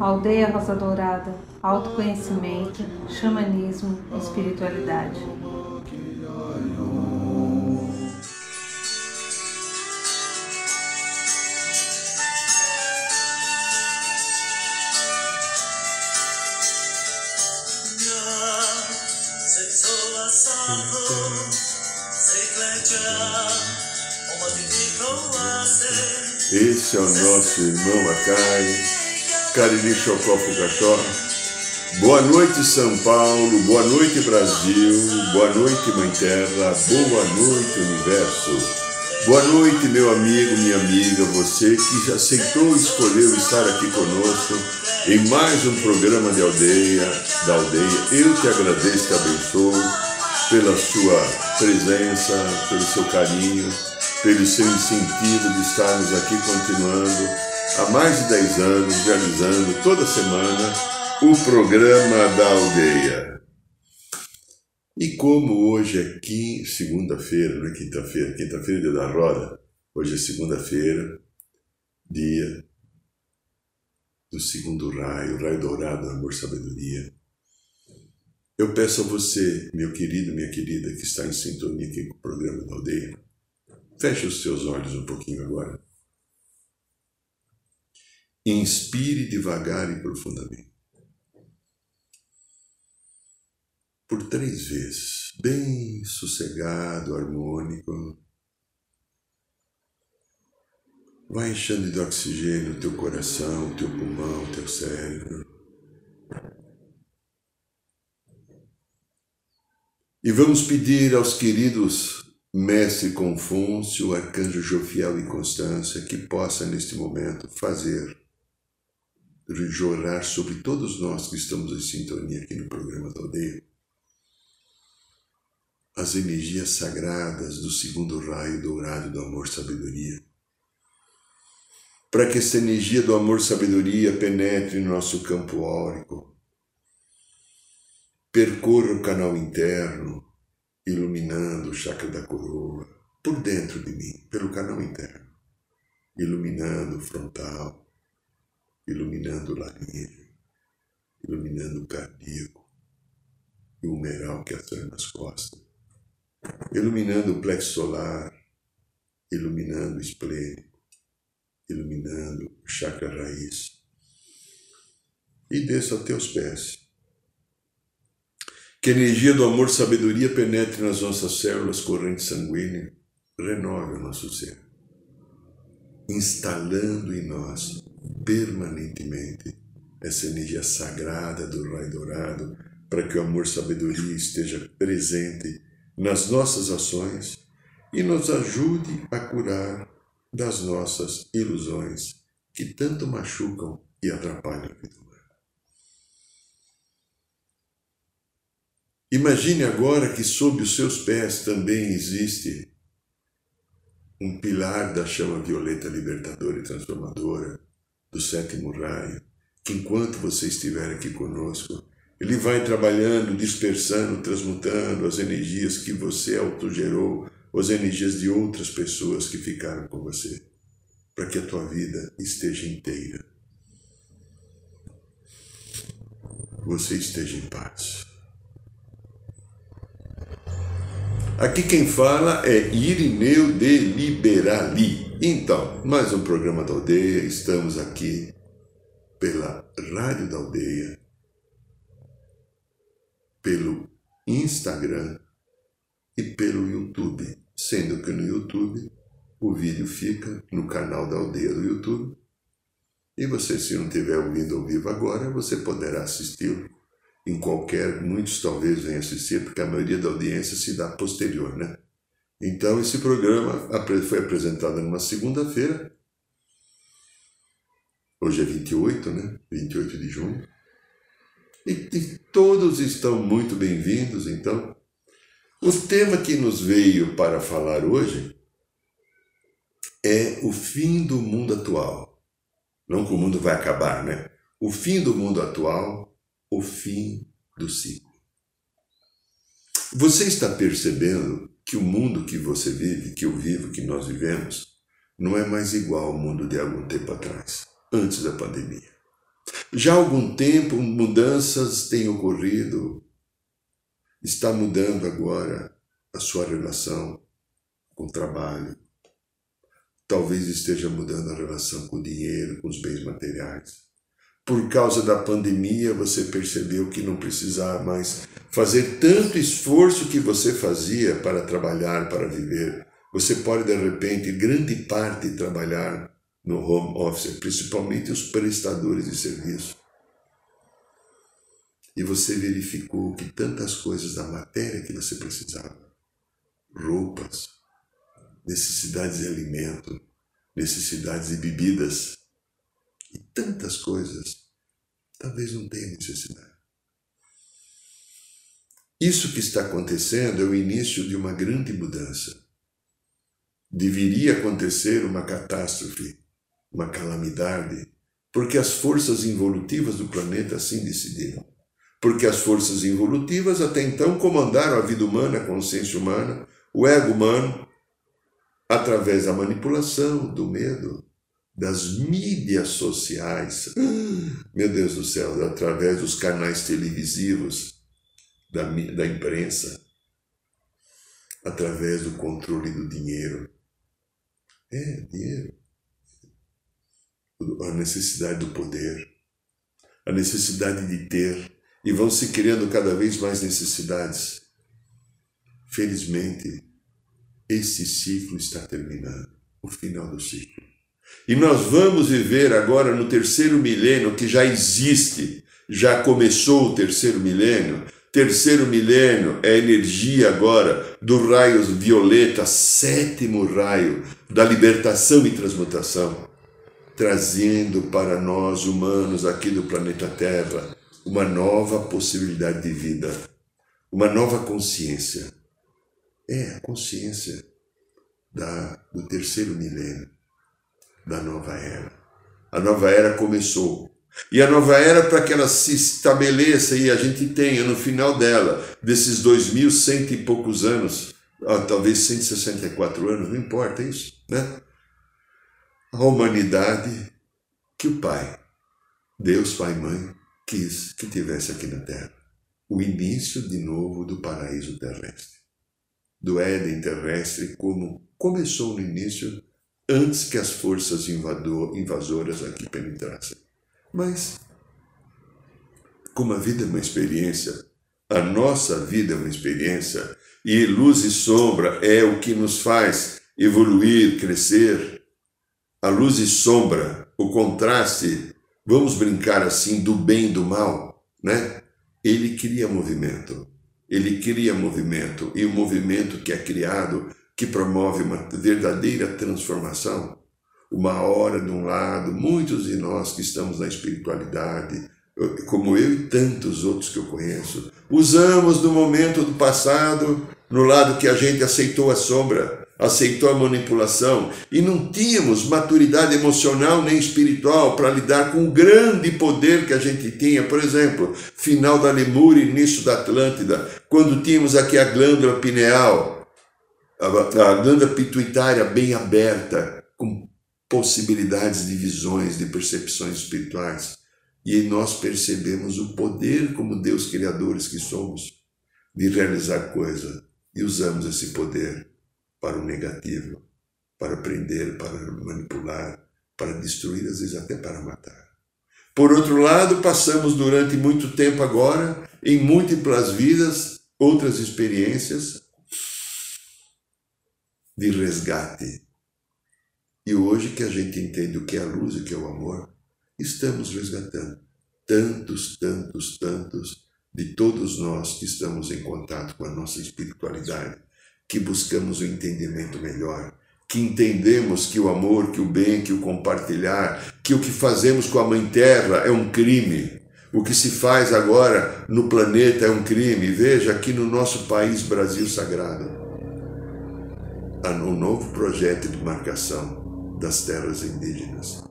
Aldeia Rosa Dourada, autoconhecimento, xamanismo, espiritualidade. Esse é o nosso irmão Acai, Cariri Chocó Fugachó. Boa noite, São Paulo. Boa noite, Brasil. Boa noite, Mãe Terra. Boa noite, Universo. Boa noite, meu amigo, minha amiga, você que já aceitou e escolheu estar aqui conosco em mais um programa de aldeia, da aldeia. Eu te agradeço te abençoo pela sua presença, pelo seu carinho, pelo seu incentivo de estarmos aqui continuando há mais de 10 anos, realizando toda semana o programa da aldeia. E como hoje é segunda-feira, não é quinta-feira, quinta-feira é dia da roda, hoje é segunda-feira, dia do segundo raio, o raio dourado do amor sabedoria. Eu peço a você, meu querido, minha querida, que está em sintonia aqui com o programa da aldeia, feche os seus olhos um pouquinho agora. Inspire devagar e profundamente. Por três vezes, bem sossegado, harmônico. Vai enchendo de oxigênio o teu coração, o teu pulmão, o teu cérebro. E vamos pedir aos queridos Mestre Confúcio, Arcanjo Jofiel e Constância que possa neste momento fazer jorrar sobre todos nós que estamos em sintonia aqui no programa da aldeia as energias sagradas do segundo raio dourado do amor-sabedoria. Para que esta energia do amor-sabedoria penetre no nosso campo áurico, percorra o canal interno, iluminando o chakra da coroa, por dentro de mim, pelo canal interno, iluminando o frontal, iluminando o laríngeo, iluminando o cardíaco e o humeral que atua nas costas, iluminando o plexo solar, iluminando o esplênico, iluminando o chakra raiz. E desça até os pés. Que a energia do amor sabedoria penetre nas nossas células corrente sanguínea, renove o nosso ser, instalando em nós permanentemente essa energia sagrada do raio dourado, para que o amor sabedoria esteja presente nas nossas ações e nos ajude a curar das nossas ilusões que tanto machucam e atrapalham a vida humana. Imagine agora que sob os seus pés também existe um pilar da chama violeta libertadora e transformadora do sétimo raio, que enquanto você estiver aqui conosco, ele vai trabalhando, dispersando, transmutando as energias que você autogerou, as energias de outras pessoas que ficaram com você, para que a tua vida esteja inteira. Você esteja em paz. Aqui quem fala é Irineu de Liberali. Então, mais um programa da aldeia, estamos aqui pela Rádio da Aldeia, pelo Instagram e pelo YouTube, sendo que no YouTube o vídeo fica no canal da aldeia do YouTube. E você, se não tiver ouvindo ao vivo agora, você poderá assisti-lo em qualquer, muitos talvez venham assistir, porque a maioria da audiência se dá posterior, né? Então, esse programa foi apresentado numa segunda-feira, hoje é 28, né? 28 de junho. E, e todos estão muito bem-vindos, então. O tema que nos veio para falar hoje é o fim do mundo atual. Não que o mundo vai acabar, né? O fim do mundo atual, o fim do ciclo. Você está percebendo que o mundo que você vive, que eu vivo, que nós vivemos, não é mais igual ao mundo de algum tempo atrás, antes da pandemia. Já há algum tempo mudanças têm ocorrido, está mudando agora a sua relação com o trabalho. Talvez esteja mudando a relação com o dinheiro, com os bens materiais. Por causa da pandemia, você percebeu que não precisava mais fazer tanto esforço que você fazia para trabalhar, para viver. Você pode, de repente, grande parte trabalhar no home office, principalmente os prestadores de serviço. E você verificou que tantas coisas da matéria que você precisava, roupas, necessidades de alimento, necessidades de bebidas e tantas coisas, talvez não tenha necessidade. Isso que está acontecendo é o início de uma grande mudança. Deveria acontecer uma catástrofe, uma calamidade, porque as forças involutivas do planeta assim decidiram. Porque as forças involutivas até então comandaram a vida humana, a consciência humana, o ego humano, através da manipulação, do medo, das mídias sociais. Meu Deus do céu, através dos canais televisivos, da, da imprensa, através do controle do dinheiro. É, dinheiro. A necessidade do poder, a necessidade de ter, e vão se criando cada vez mais necessidades. Felizmente, esse ciclo está terminando o final do ciclo. E nós vamos viver agora no terceiro milênio que já existe, já começou o terceiro milênio, Terceiro milênio é a energia agora do raio violeta, sétimo raio da libertação e transmutação, trazendo para nós humanos aqui do planeta Terra uma nova possibilidade de vida, uma nova consciência. É a consciência da, do terceiro milênio, da nova era. A nova era começou e a nova era, para que ela se estabeleça e a gente tenha no final dela, desses dois mil cento e poucos anos, ah, talvez 164 anos, não importa isso, né? A humanidade que o Pai, Deus Pai e Mãe, quis que tivesse aqui na Terra. O início de novo do paraíso terrestre. Do Éden terrestre, como começou no início, antes que as forças invador, invasoras aqui penetrassem. Mas, como a vida é uma experiência, a nossa vida é uma experiência, e luz e sombra é o que nos faz evoluir, crescer. A luz e sombra, o contraste, vamos brincar assim, do bem e do mal, né? Ele cria movimento. Ele cria movimento, e o movimento que é criado, que promove uma verdadeira transformação, uma hora de um lado, muitos de nós que estamos na espiritualidade, como eu e tantos outros que eu conheço, usamos do momento do passado no lado que a gente aceitou a sombra, aceitou a manipulação e não tínhamos maturidade emocional nem espiritual para lidar com o grande poder que a gente tinha. Por exemplo, final da Lemúria, início da Atlântida, quando tínhamos aqui a glândula pineal, a, glândula pituitária bem aberta, com possibilidades de visões, de percepções espirituais. E nós percebemos o poder, como Deus criadores que somos, de realizar coisa. E usamos esse poder para o negativo, para prender, para manipular, para destruir, às vezes até para matar. Por outro lado, passamos durante muito tempo agora, em múltiplas vidas, outras experiências de resgate e hoje que a gente entende o que é a luz e o que é o amor, estamos resgatando tantos, tantos, tantos de todos nós que estamos em contato com a nossa espiritualidade, que buscamos o um entendimento melhor, que entendemos que o amor, que o bem, que o compartilhar, que o que fazemos com a Mãe Terra é um crime. O que se faz agora no planeta é um crime. Veja aqui no nosso país, Brasil Sagrado, um novo projeto de marcação das terras indígenas,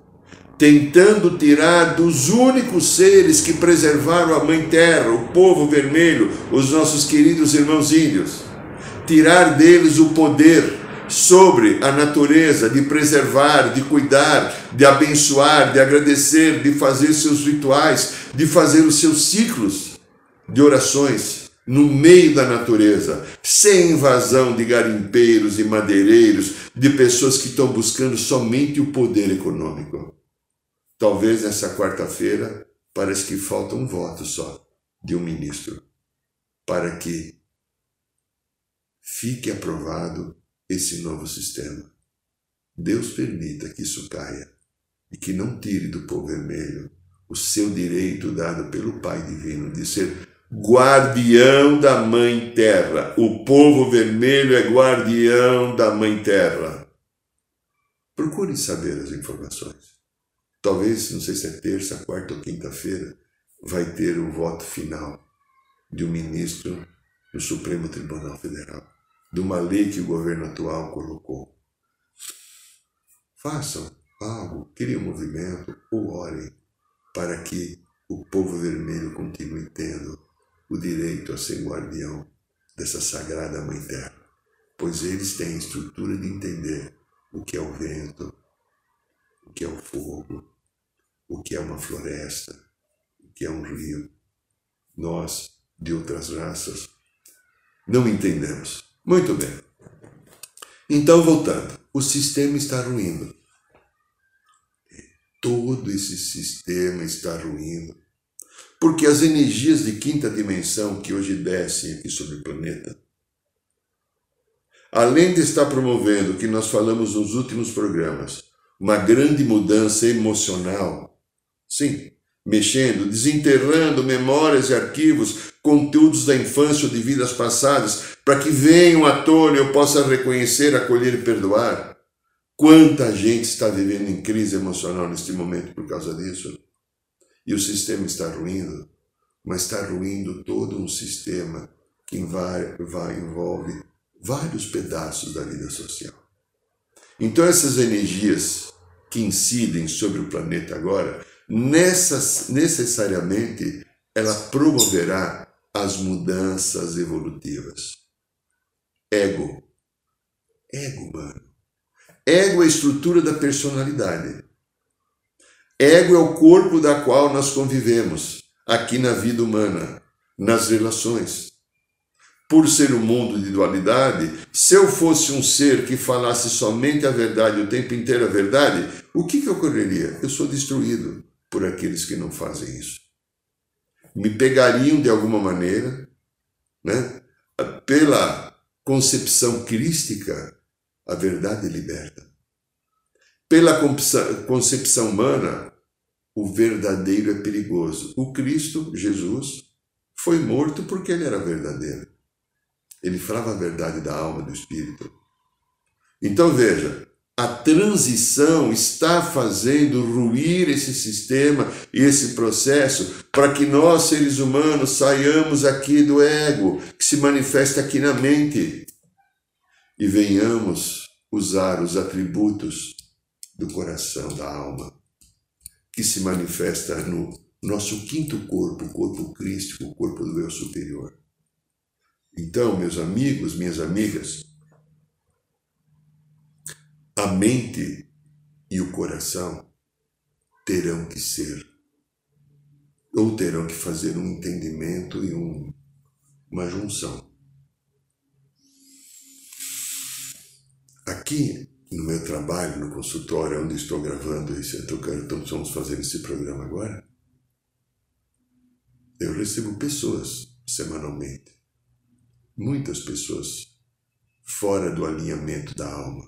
tentando tirar dos únicos seres que preservaram a Mãe Terra, o povo vermelho, os nossos queridos irmãos índios, tirar deles o poder, sobre a natureza, de preservar, de cuidar, de abençoar, de agradecer, de fazer seus rituais, de fazer os seus ciclos de orações no meio da natureza, sem invasão de garimpeiros e madeireiros, de pessoas que estão buscando somente o poder econômico. Talvez nessa quarta-feira parece que falta um voto só de um ministro para que fique aprovado esse novo sistema. Deus permita que isso caia e que não tire do povo vermelho o seu direito dado pelo Pai Divino de ser guardião da Mãe Terra. O povo vermelho é guardião da Mãe Terra. Procure saber as informações. Talvez, não sei se é terça, quarta ou quinta-feira, vai ter o voto final de um ministro no Supremo Tribunal Federal, de uma lei que o governo atual colocou. Façam algo, criem um movimento ou orem para que o povo vermelho continue tendo o direito a ser guardião dessa sagrada Mãe Terra, pois eles têm a estrutura de entender o que é o vento, o que é o fogo, o que é uma floresta, o que é um rio. Nós, de outras raças, não entendemos. Muito bem. Então, voltando, o sistema está ruindo. Todo esse sistema está ruindo porque as energias de quinta dimensão que hoje descem aqui sobre o planeta, além de estar promovendo o que nós falamos nos últimos programas, uma grande mudança emocional, sim, mexendo, desenterrando memórias e arquivos, conteúdos da infância ou de vidas passadas, para que venham à tona e eu possa reconhecer, acolher e perdoar. Quanta gente está vivendo em crise emocional neste momento por causa disso? E o sistema está ruindo, mas está ruindo todo um sistema que vai, envolve vários pedaços da vida social. Então, essas energias que incidem sobre o planeta agora, nessas, necessariamente, ela promoverá as mudanças evolutivas. Ego. Ego, mano. Ego é a estrutura da personalidade. Ego é o corpo da qual nós convivemos aqui na vida humana, nas relações. Por ser um mundo de dualidade, se eu fosse um ser que falasse somente a verdade o tempo inteiro a verdade, o que, que ocorreria? Eu sou destruído por aqueles que não fazem isso. Me pegariam de alguma maneira, né? pela concepção crística, a verdade liberta. Pela concepção humana, o verdadeiro é perigoso. O Cristo, Jesus, foi morto porque ele era verdadeiro. Ele falava a verdade da alma, do espírito. Então veja, a transição está fazendo ruir esse sistema e esse processo para que nós, seres humanos, saiamos aqui do ego, que se manifesta aqui na mente, e venhamos usar os atributos do coração, da alma, que se manifesta no nosso quinto corpo, o corpo crístico, o corpo do eu superior. Então, meus amigos, minhas amigas, a mente e o coração terão que ser, ou terão que fazer um entendimento e um, uma junção. Aqui no meu trabalho, no consultório onde estou gravando esse, então estamos fazendo esse programa agora, eu recebo pessoas semanalmente, muitas pessoas fora do alinhamento da alma,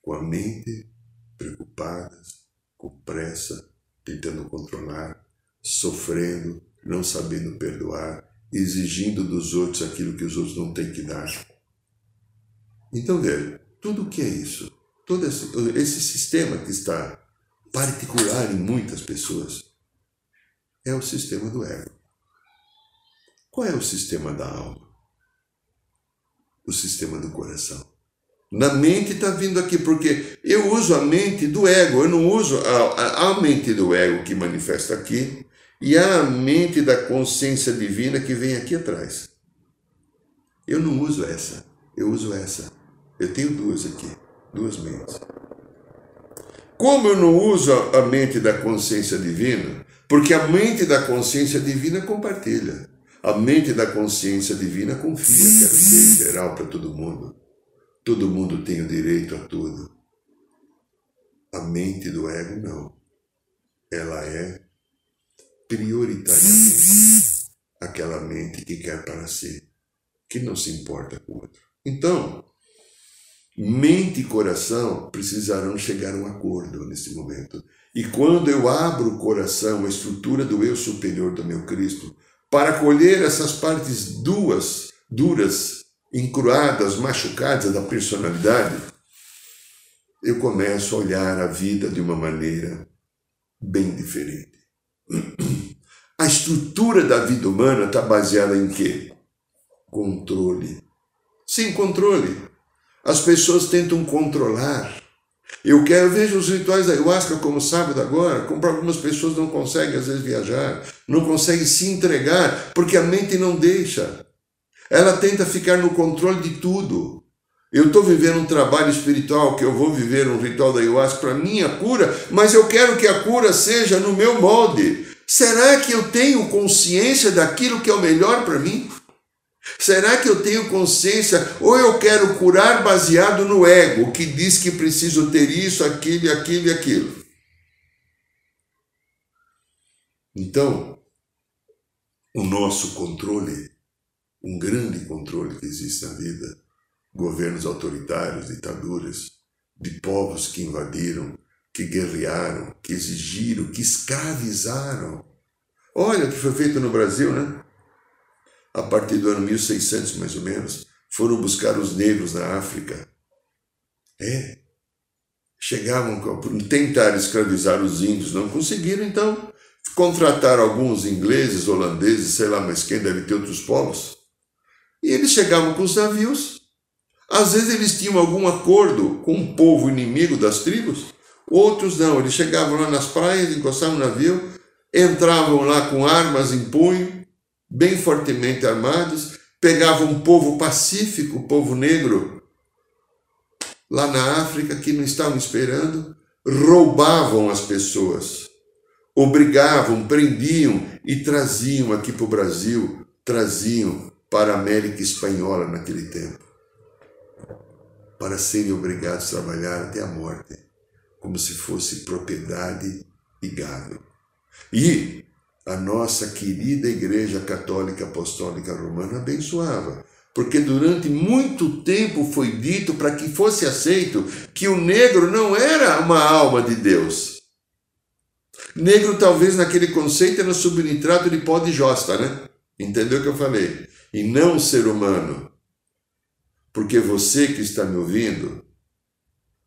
com a mente preocupadas, com pressa, tentando controlar, sofrendo, não sabendo perdoar, exigindo dos outros aquilo que os outros não têm que dar. Então veja, tudo o que é isso? Todo esse, esse sistema que está particular em muitas pessoas é o sistema do ego. Qual é o sistema da alma? O sistema do coração. Na mente está vindo aqui, porque eu uso a mente do ego, eu não uso a, a, mente do ego que manifesta aqui e a mente da consciência divina que vem aqui atrás. Eu não uso essa, eu uso essa. Eu tenho duas aqui, duas mentes. Como eu não uso a mente da consciência divina, porque a mente da consciência divina compartilha. A mente da consciência divina confia que ela é geral para todo mundo. Todo mundo tem o direito a tudo. A mente do ego não. Ela é prioritariamente aquela mente que quer para si, que não se importa com o outro. Então, mente e coração precisarão chegar a um acordo nesse momento. E quando eu abro o coração, a estrutura do eu superior do meu Cristo, para colher essas partes duas, duras encruadas, machucadas da personalidade, eu começo a olhar a vida de uma maneira bem diferente. A estrutura da vida humana está baseada em quê? Controle. Sim, controle. As pessoas tentam controlar. Eu quero, vejo os rituais da ayahuasca como sábado agora, como algumas pessoas não conseguem às vezes viajar, não conseguem se entregar, porque a mente não deixa. Ela tenta ficar no controle de tudo. Eu estou vivendo um trabalho espiritual, que eu vou viver um ritual da ayahuasca para minha cura, mas eu quero que a cura seja no meu molde. Será que eu tenho consciência daquilo que é o melhor para mim? Será que eu tenho consciência ou eu quero curar baseado no ego, que diz que preciso ter isso, aquilo, aquilo e aquilo? Então, o nosso controle um grande controle que existe na vida, governos autoritários, ditaduras, de povos que invadiram, que guerrearam, que exigiram, que escravizaram. Olha o que foi feito no Brasil, né? A partir do ano 1600, mais ou menos, foram buscar os negros na África. É. Chegavam, tentaram escravizar os índios, não conseguiram, então contrataram alguns ingleses, holandeses, sei lá mais quem, deve ter outros povos, e eles chegavam com os navios. Às vezes eles tinham algum acordo com um povo inimigo das tribos, outros não. Eles chegavam lá nas praias, encostavam no navio, entravam lá com armas em punho, bem fortemente armados, pegavam um povo pacífico, um povo negro, lá na África, que não estavam esperando, roubavam as pessoas, obrigavam, prendiam e traziam aqui para o Brasil, traziam para a América Espanhola naquele tempo, para serem obrigados a trabalhar até a morte, como se fosse propriedade e gado. E a nossa querida Igreja Católica Apostólica Romana abençoava, porque durante muito tempo foi dito para que fosse aceito que o negro não era uma alma de Deus. Negro, talvez naquele conceito, era subnitrato de pó de josta, né? Entendeu o que eu falei? e não ser humano. Porque você que está me ouvindo,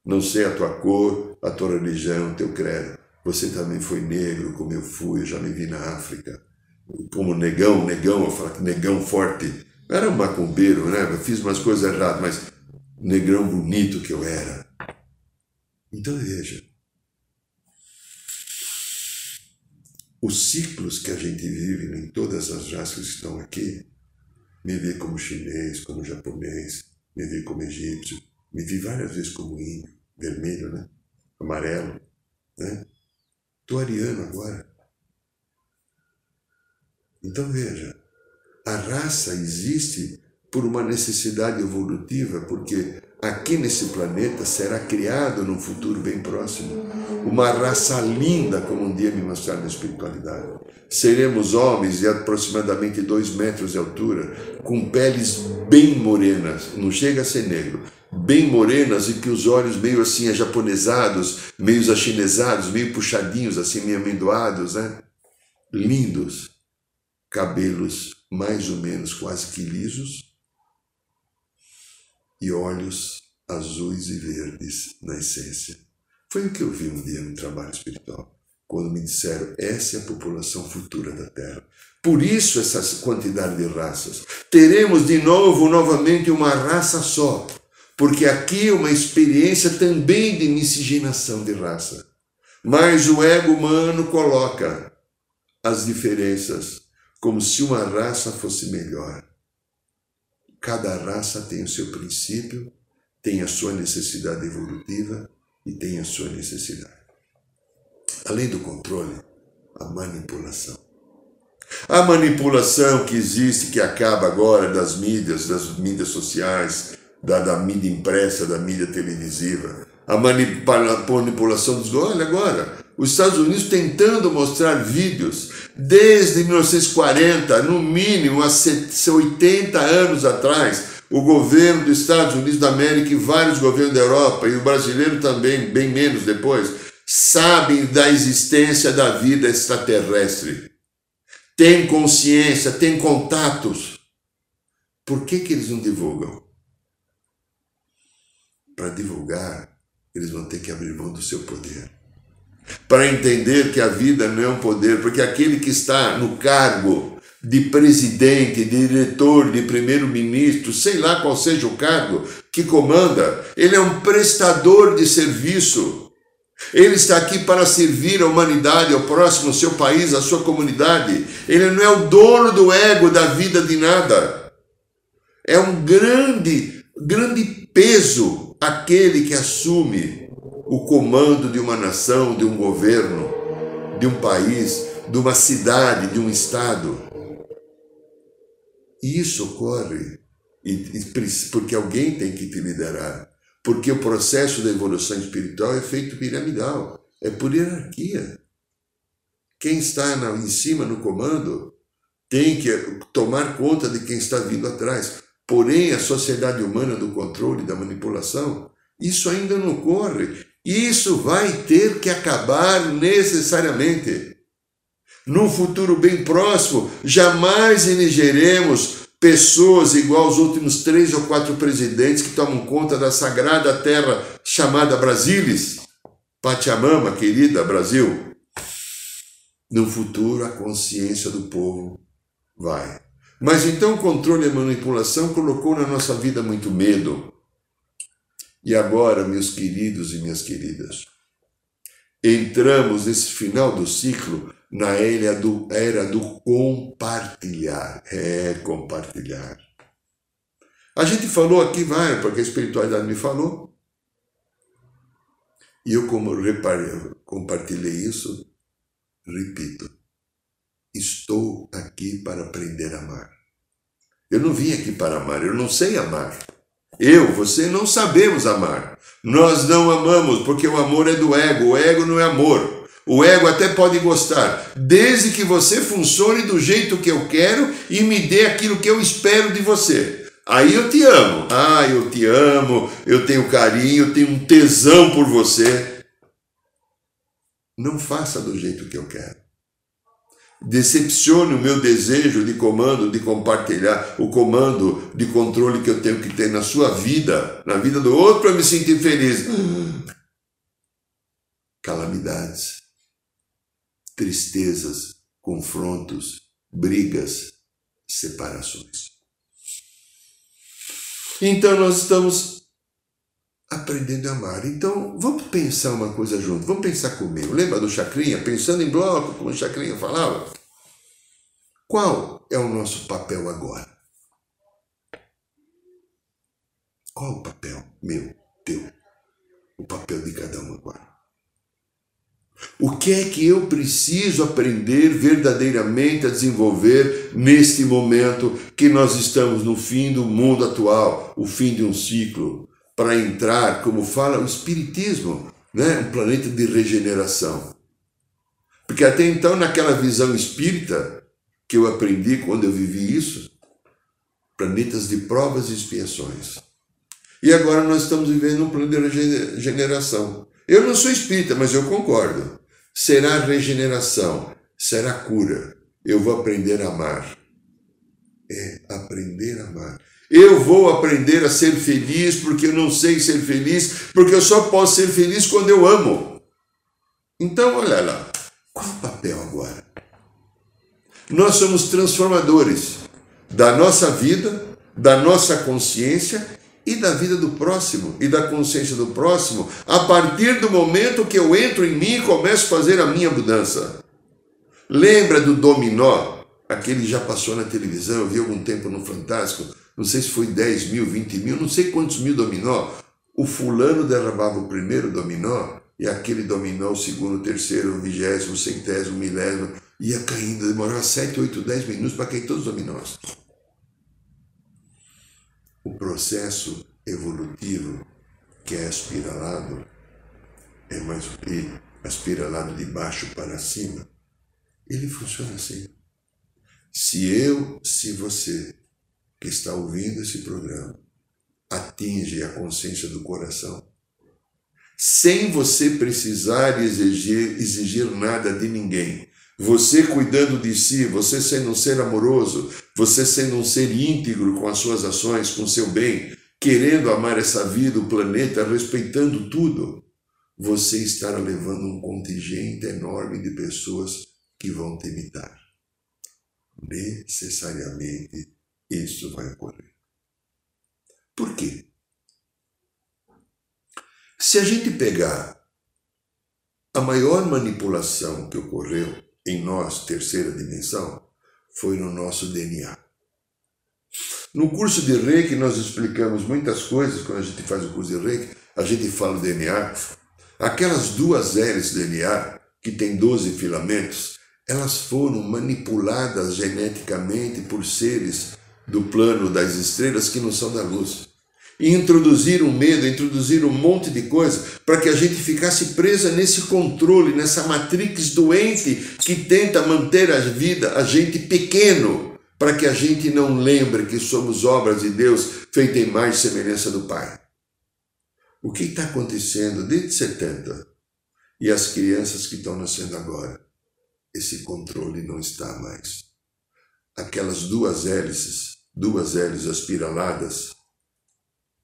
não sei a tua cor, a tua religião, teu credo, você também foi negro, como eu fui, eu já me vi na África. Como negão, negão, eu falo negão forte. Eu era um macumbeiro, né? Eu fiz umas coisas erradas, mas negrão bonito que eu era. Então veja, os ciclos que a gente vive em todas as raças que estão aqui me vi como chinês, como japonês, me vi como egípcio, me vi várias vezes como índio, vermelho, né? Amarelo, né? Tô ariano agora. Então veja, a raça existe por uma necessidade evolutiva, porque aqui nesse planeta será criado num futuro bem próximo uma raça linda, como um dia me mostraram na espiritualidade. Seremos homens de aproximadamente dois metros de altura, com peles bem morenas, não chega a ser negro, bem morenas e que os olhos meio assim japonesados, meio achinesados, meio puxadinhos, assim, meio amendoados, né? Lindos. Cabelos mais ou menos quase que lisos, e olhos azuis e verdes na essência. Foi o que eu vi um dia no trabalho espiritual, quando me disseram: essa é a população futura da Terra. Por isso, essa quantidade de raças. Teremos de novo, novamente, uma raça só, porque aqui é uma experiência também de miscigenação de raça. Mas o ego humano coloca as diferenças como se uma raça fosse melhor. Cada raça tem o seu princípio, tem a sua necessidade evolutiva e tem a sua necessidade. Além do controle, a manipulação. A manipulação que existe, que acaba agora das mídias, das mídias sociais, da, da mídia impressa, da mídia televisiva. A manipulação dos. Olha agora, os Estados Unidos tentando mostrar vídeos desde 1940, no mínimo há 80 anos atrás, o governo dos Estados Unidos da América e vários governos da Europa, e o brasileiro também, bem menos depois, sabem da existência da vida extraterrestre. Tem consciência, tem contatos. Por que, que eles não divulgam? Para divulgar, eles vão ter que abrir mão do seu poder. Para entender que a vida não é um poder, porque aquele que está no cargo de presidente, de diretor, de primeiro-ministro, sei lá qual seja o cargo que comanda, ele é um prestador de serviço. Ele está aqui para servir a humanidade, ao próximo, ao seu país, à sua comunidade. Ele não é o dono do ego da vida de nada. É um grande, grande peso aquele que assume o comando de uma nação, de um governo, de um país, de uma cidade, de um estado. E isso ocorre porque alguém tem que te liderar. Porque o processo da evolução espiritual é feito piramidal, é por hierarquia. Quem está em cima no comando tem que tomar conta de quem está vindo atrás. Porém, a sociedade humana do controle, da manipulação, isso ainda não ocorre. Isso vai ter que acabar necessariamente. Num futuro bem próximo, jamais elegeremos pessoas igual aos últimos três ou quatro presidentes que tomam conta da sagrada terra chamada Brasilis, Pachamama, querida Brasil. No futuro, a consciência do povo vai. Mas então o controle e a manipulação colocou na nossa vida muito medo. E agora, meus queridos e minhas queridas, entramos nesse final do ciclo na era do, era do compartilhar. É, compartilhar. A gente falou aqui, vai, porque a espiritualidade me falou. E eu, como reparei, compartilhei isso, repito. Estou aqui para aprender a amar. Eu não vim aqui para amar, eu não sei amar. Eu, você não sabemos amar. Nós não amamos porque o amor é do ego, o ego não é amor. O ego até pode gostar, desde que você funcione do jeito que eu quero e me dê aquilo que eu espero de você. Aí eu te amo. Ah, eu te amo, eu tenho carinho, eu tenho um tesão por você. Não faça do jeito que eu quero. Decepcione o meu desejo de comando, de compartilhar, o comando de controle que eu tenho que ter na sua vida, na vida do outro, para me sentir feliz. Calamidades tristezas, confrontos, brigas, separações. Então nós estamos aprendendo a amar. Então vamos pensar uma coisa junto, vamos pensar comigo. Lembra do Chacrinha? Pensando em bloco, como o Chacrinha falava? Qual é o nosso papel agora? Qual o papel meu, teu? O papel de cada um agora? O que é que eu preciso aprender verdadeiramente a desenvolver neste momento que nós estamos no fim do mundo atual, o fim de um ciclo, para entrar, como fala o Espiritismo, né? um planeta de regeneração. Porque até então, naquela visão espírita que eu aprendi quando eu vivi isso, planetas de provas e expiações. E agora nós estamos vivendo um plano de regeneração. Eu não sou espírita, mas eu concordo. Será regeneração, será cura. Eu vou aprender a amar. É aprender a amar. Eu vou aprender a ser feliz porque eu não sei ser feliz, porque eu só posso ser feliz quando eu amo. Então, olha lá, qual o papel agora? Nós somos transformadores da nossa vida, da nossa consciência e da vida do próximo e da consciência do próximo a partir do momento que eu entro em mim e começo a fazer a minha mudança. Lembra do dominó? Aquele já passou na televisão, eu vi algum tempo no Fantástico, não sei se foi 10 mil, 20 mil, não sei quantos mil dominó. o fulano derrubava o primeiro dominó e aquele dominó, o segundo, o terceiro, o vigésimo, o centésimo, o milésimo, ia caindo, demorava sete, oito, dez minutos para cair todos os dominós. O processo evolutivo que é aspiralado é mais aspiralado de baixo para cima. Ele funciona assim. Se eu, se você que está ouvindo esse programa atinge a consciência do coração, sem você precisar exigir, exigir nada de ninguém. Você cuidando de si, você sendo um ser amoroso, você sendo um ser íntegro com as suas ações, com seu bem, querendo amar essa vida, o planeta, respeitando tudo, você estará levando um contingente enorme de pessoas que vão te imitar. Necessariamente isso vai ocorrer. Por quê? Se a gente pegar a maior manipulação que ocorreu em nós, terceira dimensão, foi no nosso DNA. No curso de Reiki, nós explicamos muitas coisas. Quando a gente faz o curso de Reiki, a gente fala do DNA. Aquelas duas hélices do DNA, que tem 12 filamentos, elas foram manipuladas geneticamente por seres do plano das estrelas que não são da luz e introduziram medo, introduziram um monte de coisa para que a gente ficasse presa nesse controle, nessa matrix doente que tenta manter a vida, a gente pequeno, para que a gente não lembre que somos obras de Deus feitas em mais semelhança do Pai. O que está acontecendo desde 70 e as crianças que estão nascendo agora? Esse controle não está mais. Aquelas duas hélices, duas hélices aspiraladas,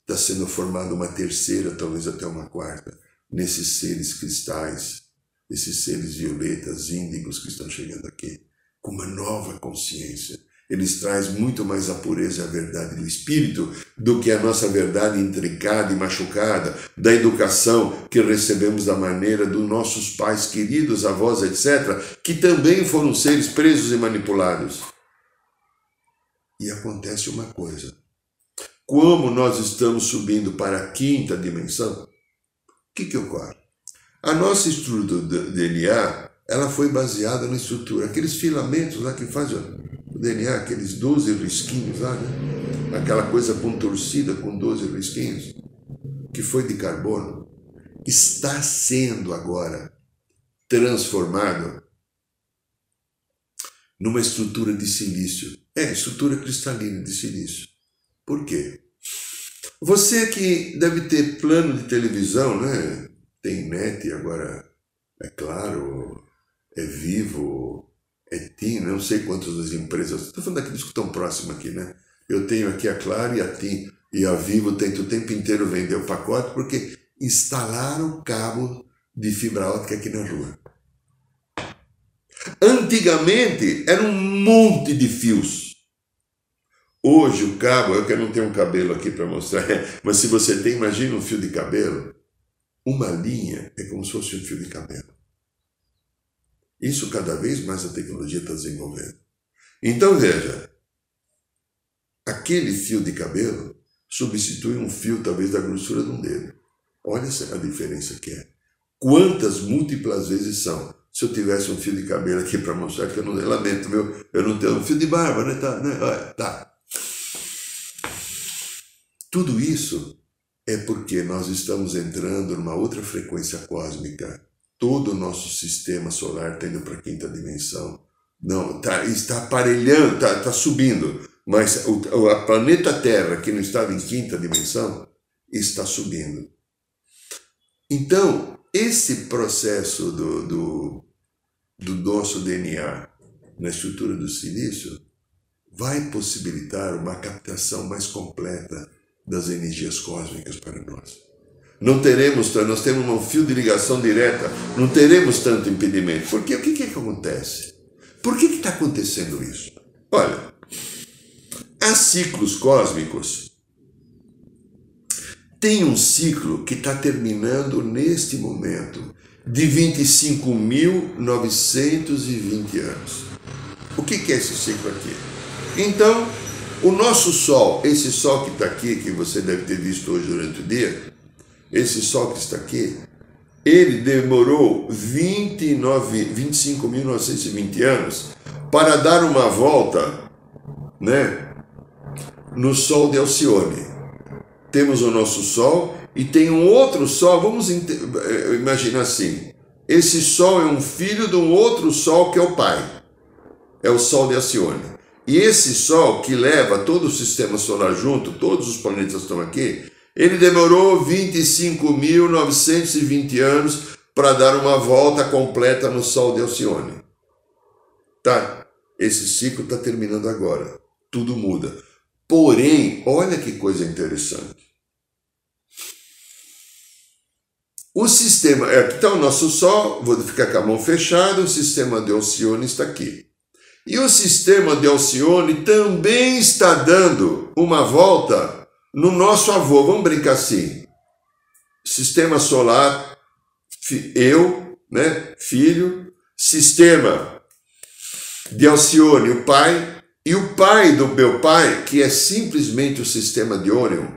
está sendo formada uma terceira, talvez até uma quarta, nesses seres cristais, esses seres violetas, índigos que estão chegando aqui, com uma nova consciência. Eles trazem muito mais a pureza e a verdade do espírito do que a nossa verdade intricada e machucada da educação que recebemos da maneira dos nossos pais queridos, avós, etc., que também foram seres presos e manipulados. E acontece uma coisa: como nós estamos subindo para a quinta dimensão, o que, que ocorre? A nossa estrutura do DNA ela foi baseada na estrutura, aqueles filamentos lá que fazem o DNA, aqueles 12 risquinhos lá, né? aquela coisa contorcida com 12 risquinhos, que foi de carbono, está sendo agora transformado numa estrutura de silício. É, estrutura cristalina de silício. Por quê? Você que deve ter plano de televisão, né? Tem net agora, é claro, é vivo, é TIM, não sei quantas das empresas. Estou falando daqueles que estão próximos aqui, né? Eu tenho aqui a Claro e a TIM. E a Vivo tenta o tempo inteiro vender o pacote porque instalaram cabo de fibra ótica aqui na rua. Antigamente era um monte de fios. Hoje o cabo, eu que não tenho um cabelo aqui para mostrar, mas se você tem, imagina um fio de cabelo. Uma linha é como se fosse um fio de cabelo. Isso cada vez mais a tecnologia está desenvolvendo. Então veja, aquele fio de cabelo substitui um fio talvez da grossura de um dedo. Olha a diferença que é. Quantas múltiplas vezes são? Se eu tivesse um fio de cabelo aqui para mostrar que eu não lamento, meu, eu não tenho um fio de barba, né? Tá, né? Olha, tá. Tudo isso é porque nós estamos entrando numa outra frequência cósmica. Todo o nosso sistema solar está indo para a quinta dimensão. Não, tá, está aparelhando, está, está subindo. Mas o a planeta Terra, que não estava em quinta dimensão, está subindo. Então, esse processo do, do, do nosso DNA na estrutura do silício vai possibilitar uma captação mais completa das energias cósmicas para nós. Não teremos, nós temos um fio de ligação direta, não teremos tanto impedimento. Porque o que, que acontece? Por que está acontecendo isso? Olha, há ciclos cósmicos. Tem um ciclo que está terminando neste momento, de 25.920 anos. O que, que é esse ciclo aqui? Então, o nosso Sol, esse Sol que está aqui, que você deve ter visto hoje durante o dia, esse Sol que está aqui, ele demorou 29, 25.920 anos para dar uma volta né, no Sol de Alcione. Temos o nosso Sol e tem um outro Sol, vamos eh, imaginar assim, esse Sol é um filho de um outro Sol que é o Pai, é o Sol de Alcione. E esse Sol que leva todo o sistema solar junto, todos os planetas estão aqui, ele demorou 25.920 anos para dar uma volta completa no Sol de Alcione. Tá, esse ciclo está terminando agora. Tudo muda. Porém, olha que coisa interessante. O sistema, aqui está o nosso Sol, vou ficar com a mão fechada, o sistema de Alcione está aqui. E o sistema de Alcione também está dando uma volta no nosso avô. Vamos brincar assim: sistema solar, eu, né, filho, sistema de Alcione, o pai, e o pai do meu pai, que é simplesmente o sistema de Orion.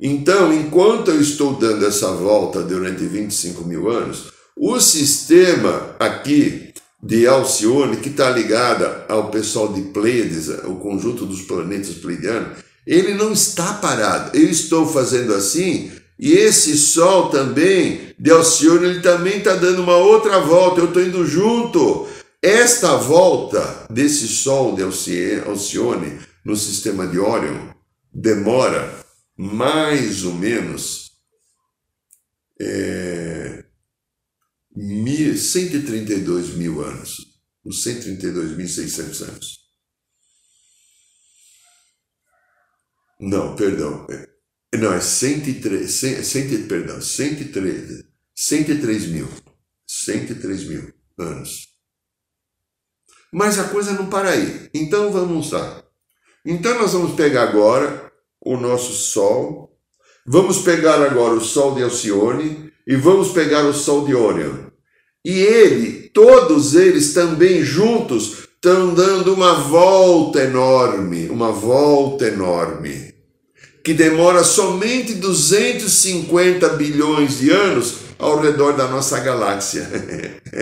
Então, enquanto eu estou dando essa volta durante 25 mil anos, o sistema aqui de Alcione, que está ligada ao pessoal de Pleiades, o conjunto dos planetas pleidianos, ele não está parado. Eu estou fazendo assim, e esse Sol também, de Alcione, ele também está dando uma outra volta, eu estou indo junto. Esta volta desse Sol de Alcione no sistema de Órion demora mais ou menos é, 132 mil anos, os 132.600 anos. Não, perdão. É, não, é 103, 100, 100, perdão, 103, 103 mil. 103 mil anos. Mas a coisa não para aí. Então vamos lá. Então nós vamos pegar agora o nosso Sol, vamos pegar agora o Sol de Alcione, e vamos pegar o Sol de Orion. E ele, todos eles também juntos, estão dando uma volta enorme, uma volta enorme, que demora somente 250 bilhões de anos ao redor da nossa galáxia.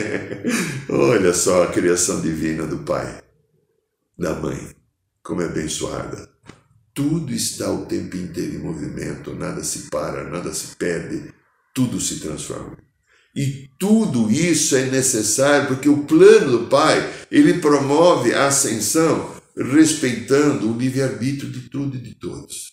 Olha só a criação divina do Pai, da Mãe, como é abençoada. Tudo está o tempo inteiro em movimento, nada se para, nada se perde, tudo se transforma. E tudo isso é necessário porque o plano do Pai, ele promove a ascensão respeitando o livre-arbítrio de tudo e de todos.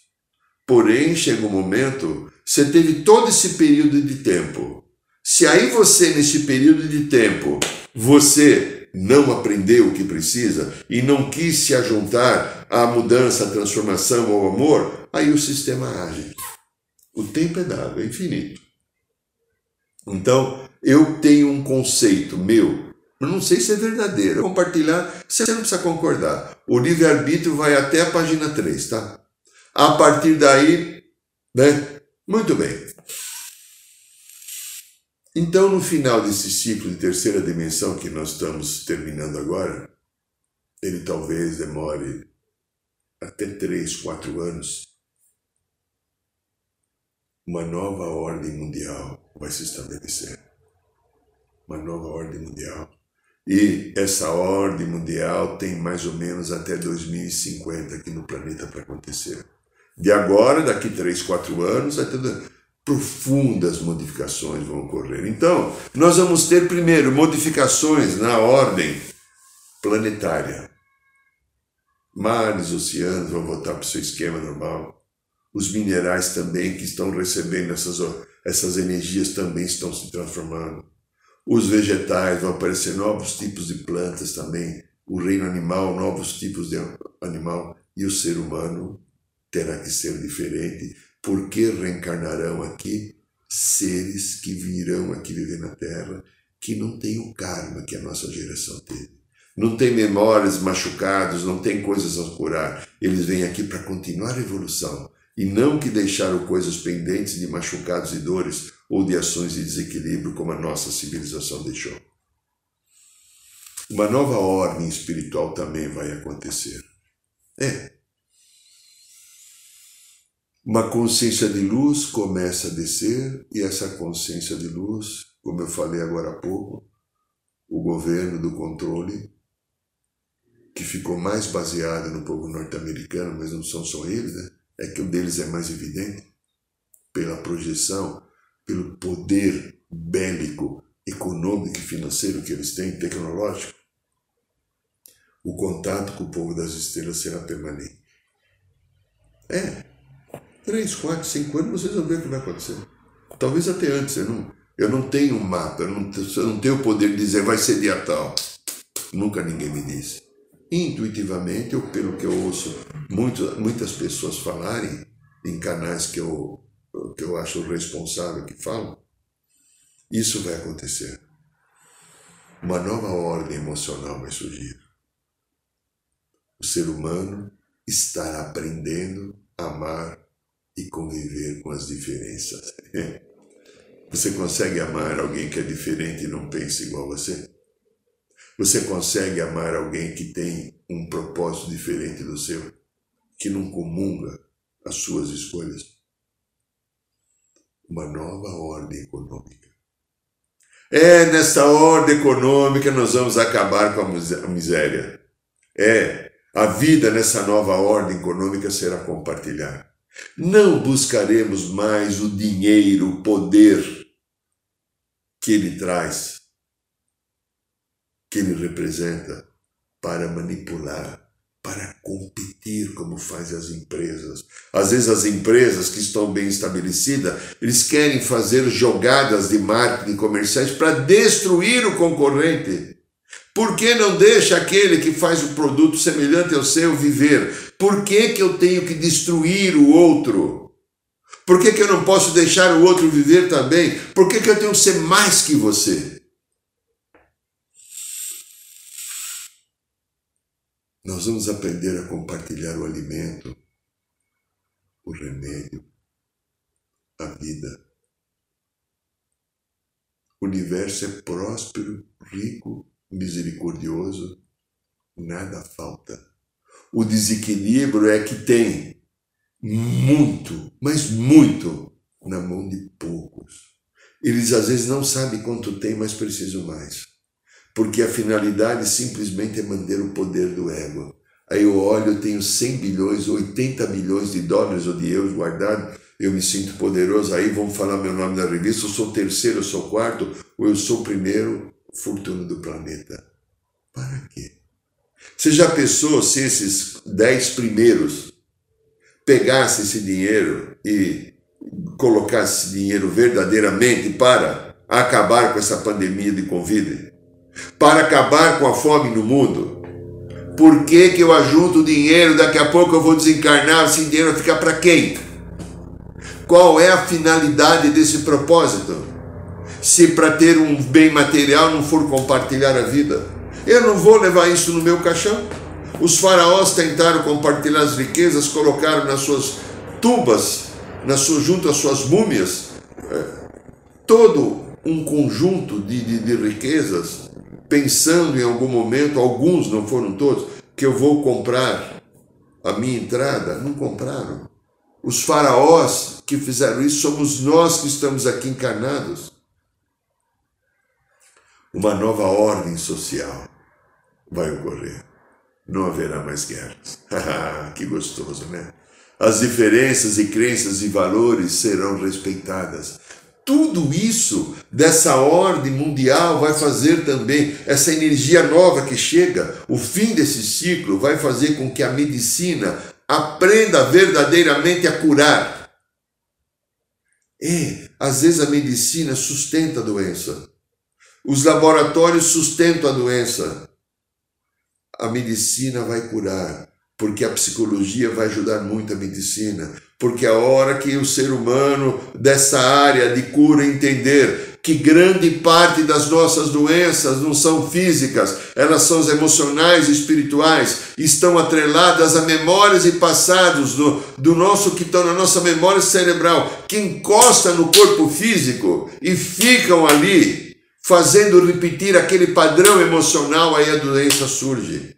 Porém, chega um momento, você teve todo esse período de tempo. Se aí você, nesse período de tempo, você não aprendeu o que precisa e não quis se ajuntar à mudança, à transformação, ao amor, aí o sistema age. O tempo é dado, é infinito. Então, eu tenho um conceito meu, eu não sei se é verdadeiro. Compartilhar, você não precisa concordar. O livre-arbítrio vai até a página 3, tá? A partir daí, né? Muito bem. Então, no final desse ciclo de terceira dimensão que nós estamos terminando agora, ele talvez demore até 3, 4 anos. Uma nova ordem mundial vai se estabelecer. Uma nova ordem mundial. E essa ordem mundial tem mais ou menos até 2050 aqui no planeta para acontecer. De agora, daqui 3, 4 anos, até profundas modificações vão ocorrer. Então, nós vamos ter primeiro modificações na ordem planetária. Mares, oceanos vão voltar para o seu esquema normal. Os minerais também que estão recebendo essas essas energias também estão se transformando. Os vegetais vão aparecer novos tipos de plantas também, o reino animal, novos tipos de animal, e o ser humano terá que ser diferente, porque reencarnarão aqui seres que virão aqui viver na Terra, que não têm o karma que a nossa geração teve. Não tem memórias machucados, não tem coisas a curar. Eles vêm aqui para continuar a evolução, e não que deixaram coisas pendentes de machucados e dores ou de ações de desequilíbrio como a nossa civilização deixou. Uma nova ordem espiritual também vai acontecer. É. Uma consciência de luz começa a descer e essa consciência de luz, como eu falei agora há pouco, o governo do controle, que ficou mais baseado no povo norte-americano, mas não são só eles, né? é que o deles é mais evidente, pela projeção, pelo poder bélico, econômico e financeiro que eles têm, tecnológico, o contato com o povo das estrelas será permanente. É, três, quatro, cinco anos vocês vão ver o que vai acontecer. Talvez até antes, eu não, eu não tenho um mapa, eu não, eu não tenho o poder de dizer vai ser dia tal. Nunca ninguém me disse. Intuitivamente, ou pelo que eu ouço muito, muitas pessoas falarem em canais que eu, que eu acho responsável que falam, isso vai acontecer. Uma nova ordem emocional vai surgir. O ser humano estará aprendendo a amar e conviver com as diferenças. Você consegue amar alguém que é diferente e não pensa igual a você? Você consegue amar alguém que tem um propósito diferente do seu, que não comunga as suas escolhas? Uma nova ordem econômica. É nessa ordem econômica nós vamos acabar com a miséria. É, a vida nessa nova ordem econômica será compartilhada. Não buscaremos mais o dinheiro, o poder que ele traz, que ele representa, para manipular, para competir, como fazem as empresas. Às vezes as empresas que estão bem estabelecidas, eles querem fazer jogadas de marketing comerciais para destruir o concorrente. Por que não deixa aquele que faz o produto semelhante ao seu viver? Por que, que eu tenho que destruir o outro? Por que, que eu não posso deixar o outro viver também? Por que, que eu tenho que ser mais que você? Nós vamos aprender a compartilhar o alimento, o remédio, a vida. O universo é próspero, rico misericordioso, nada falta. O desequilíbrio é que tem muito, mas muito, na mão de poucos. Eles às vezes não sabem quanto tem, mas precisam mais. Porque a finalidade simplesmente é manter o poder do ego. Aí eu olho, eu tenho 100 bilhões, 80 bilhões de dólares ou de euros guardados, eu me sinto poderoso. Aí vão falar meu nome na revista, eu sou terceiro, eu sou quarto, ou eu sou primeiro fortuna do planeta. Para quê? Você já pensou se esses dez primeiros pegassem esse dinheiro e colocassem esse dinheiro verdadeiramente para acabar com essa pandemia de Covid? Para acabar com a fome no mundo? Por que, que eu ajunto dinheiro? Daqui a pouco eu vou desencarnar, esse dinheiro vai ficar para quem? Qual é a finalidade desse propósito? se para ter um bem material não for compartilhar a vida? Eu não vou levar isso no meu caixão. Os faraós tentaram compartilhar as riquezas, colocaram nas suas tubas, nas suas, junto às suas múmias, é, todo um conjunto de, de, de riquezas, pensando em algum momento, alguns, não foram todos, que eu vou comprar a minha entrada. Não compraram. Os faraós que fizeram isso somos nós que estamos aqui encarnados uma nova ordem social vai ocorrer. Não haverá mais guerras. que gostoso, né? As diferenças e crenças e valores serão respeitadas. Tudo isso dessa ordem mundial vai fazer também essa energia nova que chega, o fim desse ciclo vai fazer com que a medicina aprenda verdadeiramente a curar. E às vezes a medicina sustenta a doença, os laboratórios sustentam a doença. A medicina vai curar, porque a psicologia vai ajudar muito a medicina. Porque a hora que o ser humano dessa área de cura entender que grande parte das nossas doenças não são físicas, elas são emocionais e espirituais, estão atreladas a memórias e passados do, do nosso que estão na nossa memória cerebral, que encosta no corpo físico e ficam ali fazendo repetir aquele padrão emocional, aí a doença surge.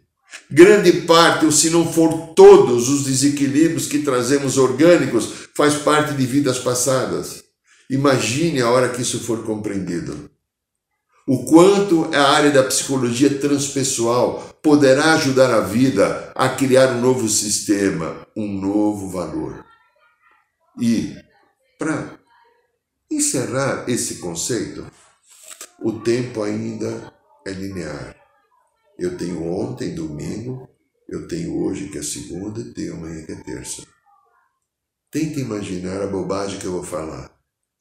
Grande parte, ou se não for todos, os desequilíbrios que trazemos orgânicos faz parte de vidas passadas. Imagine a hora que isso for compreendido. O quanto a área da psicologia transpessoal poderá ajudar a vida a criar um novo sistema, um novo valor. E, para encerrar esse conceito, o tempo ainda é linear. Eu tenho ontem, domingo, eu tenho hoje, que é segunda, e tenho amanhã, que é terça. Tente imaginar a bobagem que eu vou falar.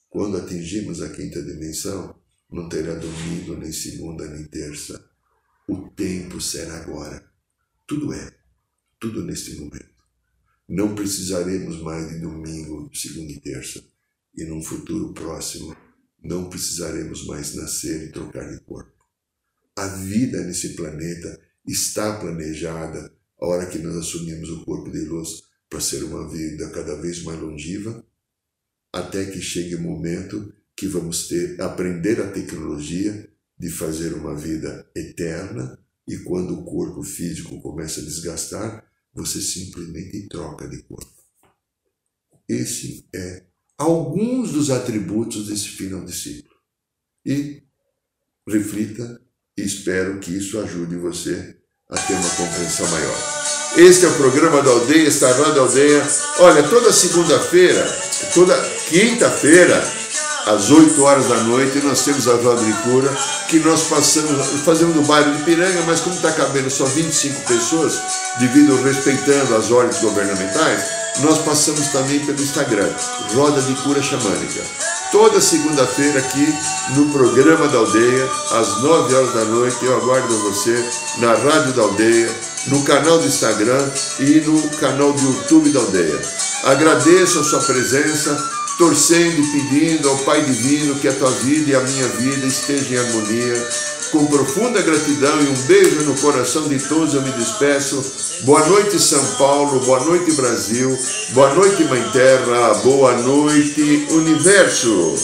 Quando atingimos a quinta dimensão, não terá domingo, nem segunda, nem terça. O tempo será agora. Tudo é. Tudo neste momento. Não precisaremos mais de domingo, segunda e terça. E num futuro próximo, não precisaremos mais nascer e trocar de corpo. A vida nesse planeta está planejada a hora que nós assumimos o corpo de luz para ser uma vida cada vez mais longeva, até que chegue o momento que vamos ter aprender a tecnologia de fazer uma vida eterna e quando o corpo físico começa a desgastar, você simplesmente troca de corpo. Esse é alguns dos atributos desse final de ciclo. E reflita e espero que isso ajude você a ter uma compreensão maior. Este é o programa da aldeia, está da aldeia. Olha, toda segunda-feira, toda quinta-feira, às 8 horas da noite, nós temos a roda de cura, que nós passamos, fazemos no bairro de Piranga, mas como está cabendo só 25 pessoas, devido respeitando as ordens governamentais, nós passamos também pelo Instagram, Roda de Cura Xamânica toda segunda-feira aqui no programa da Aldeia, às 9 horas da noite. Eu aguardo você na Rádio da Aldeia, no canal do Instagram e no canal do YouTube da Aldeia. Agradeço a sua presença, torcendo e pedindo ao Pai Divino que a tua vida e a minha vida estejam em harmonia com profunda gratidão e um beijo no coração de todos, eu me despeço. Boa noite, São Paulo. Boa noite, Brasil. Boa noite, Mãe Terra. Boa noite, Universo.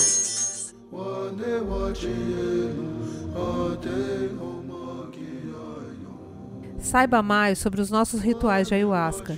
Saiba mais sobre os nossos rituais de ayahuasca,